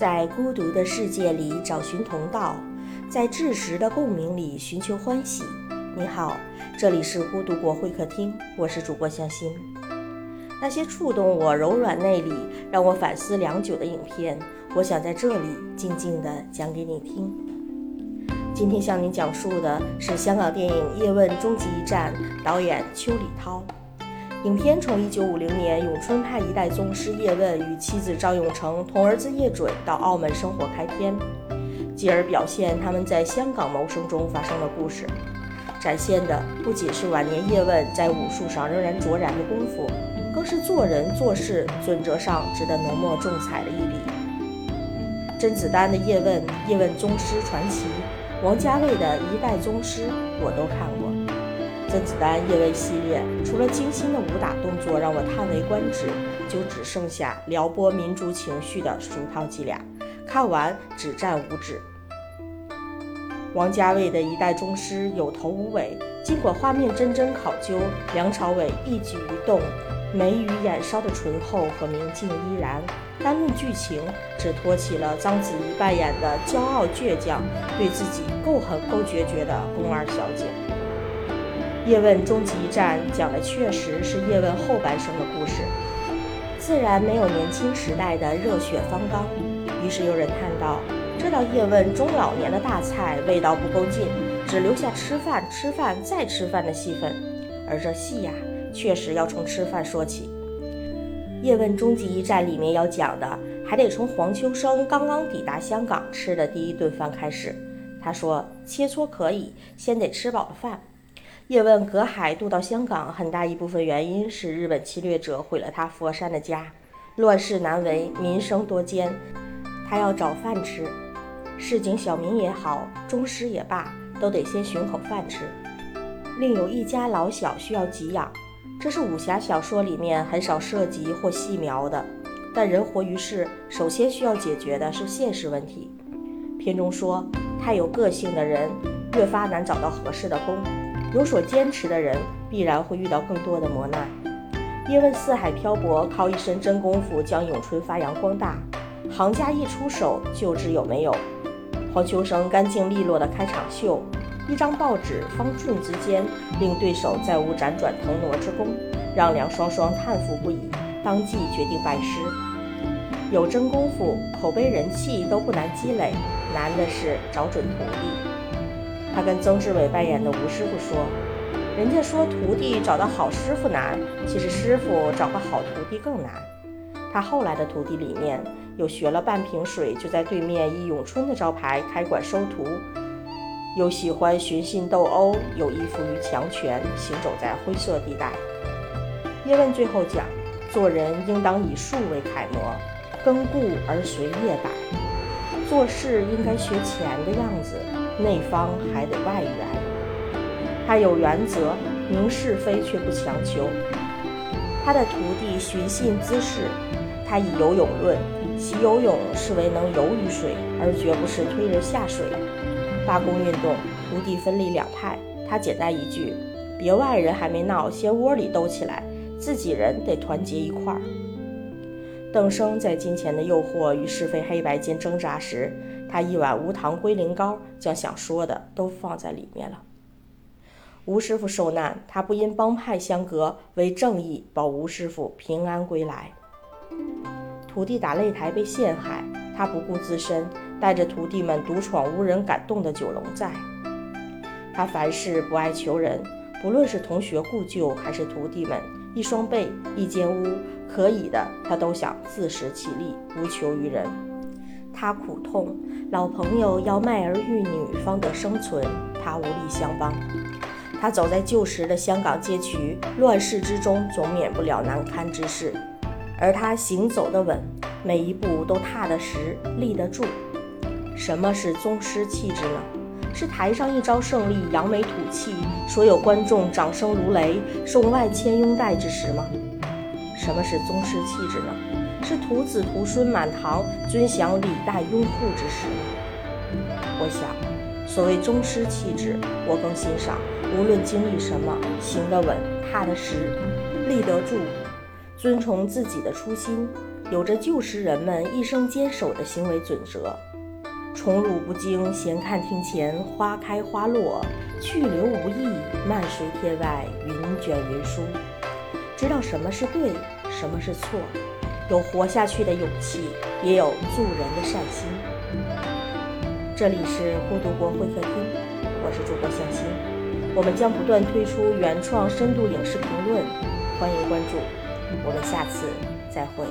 在孤独的世界里找寻同道，在窒实的共鸣里寻求欢喜。你好，这里是孤独国会客厅，我是主播向心。那些触动我柔软内里、让我反思良久的影片，我想在这里静静地讲给你听。今天向您讲述的是香港电影《叶问终极一战》，导演邱礼涛。影片从1950年咏春派一代宗师叶问与妻子赵永成同儿子叶准到澳门生活开篇，继而表现他们在香港谋生中发生的故事，展现的不仅是晚年叶问在武术上仍然卓然的功夫，更是做人做事准则上值得浓墨重彩的一笔。甄子丹的叶问、叶问宗师传奇，王家卫的一代宗师，我都看过。甄子丹叶问系列，除了精心的武打动作让我叹为观止，就只剩下撩拨民族情绪的俗套伎俩，看完只赞五指。王家卫的一代宗师有头无尾，尽管画面真真考究，梁朝伟一举一动、眉宇眼梢的醇厚和明镜依然，单论剧情，只托起了章子怡扮演的骄傲倔强、对自己够狠够决绝的宫二小姐。叶问终极一战讲的确实是叶问后半生的故事，自然没有年轻时代的热血方刚。于是有人叹道：“这道叶问中老年的大菜味道不够劲，只留下吃饭、吃饭再吃饭的戏份。”而这戏呀，确实要从吃饭说起。叶问终极一战里面要讲的，还得从黄秋生刚刚抵达香港吃的第一顿饭开始。他说：“切磋可以，先得吃饱了饭。”叶问隔海渡到香港，很大一部分原因是日本侵略者毁了他佛山的家，乱世难为，民生多艰，他要找饭吃。市井小民也好，宗师也罢，都得先寻口饭吃。另有一家老小需要给养，这是武侠小说里面很少涉及或细描的。但人活于世，首先需要解决的是现实问题。片中说，太有个性的人，越发难找到合适的工。有所坚持的人，必然会遇到更多的磨难。叶问四海漂泊，靠一身真功夫将咏春发扬光大。行家一出手就知有没有。黄秋生干净利落的开场秀，一张报纸方寸之间，令对手再无辗转腾挪之功，让梁双双叹服不已，当即决定拜师。有真功夫，口碑人气都不难积累，难的是找准徒弟。他跟曾志伟扮演的吴师傅说：“人家说徒弟找到好师傅难，其实师傅找个好徒弟更难。”他后来的徒弟里面有学了半瓶水就在对面以咏春的招牌开馆收徒，有喜欢寻衅斗殴，有依附于强权，行走在灰色地带。叶问最后讲：“做人应当以术为楷模，根固而随业摆；做事应该学钱的样子。”内方还得外圆，他有原则，明是非却不强求。他的徒弟寻衅滋事，他以游泳论，其游泳是为能游于水，而绝不是推人下水。罢工运动，徒弟分立两派，他简单一句：别外人还没闹，先窝里斗起来，自己人得团结一块儿。邓生在金钱的诱惑与是非黑白间挣扎时。他一碗无糖龟苓膏，将想说的都放在里面了。吴师傅受难，他不因帮派相隔，为正义保吴师傅平安归来。徒弟打擂台被陷害，他不顾自身，带着徒弟们独闯无人敢动的九龙寨。他凡事不爱求人，不论是同学故旧还是徒弟们，一双被一间屋，可以的他都想自食其力，无求于人。他苦痛。老朋友要卖儿育女方得生存，他无力相帮。他走在旧时的香港街区，乱世之中总免不了难堪之事，而他行走的稳，每一步都踏得实，立得住。什么是宗师气质呢？是台上一招胜利，扬眉吐气，所有观众掌声如雷，送万千拥戴之时吗？什么是宗师气质呢？是徒子徒孙满堂尊享礼待拥护之时吗。我想，所谓宗师气质，我更欣赏无论经历什么，行得稳，踏得实，立得住，遵从自己的初心，有着旧时人们一生坚守的行为准则：宠辱不惊，闲看庭前花开花落；去留无意，漫随天外云卷云舒。知道什么是对，什么是错，有活下去的勇气，也有助人的善心。这里是孤独国会客厅，我是主播向心，我们将不断推出原创深度影视评论，欢迎关注，我们下次再会。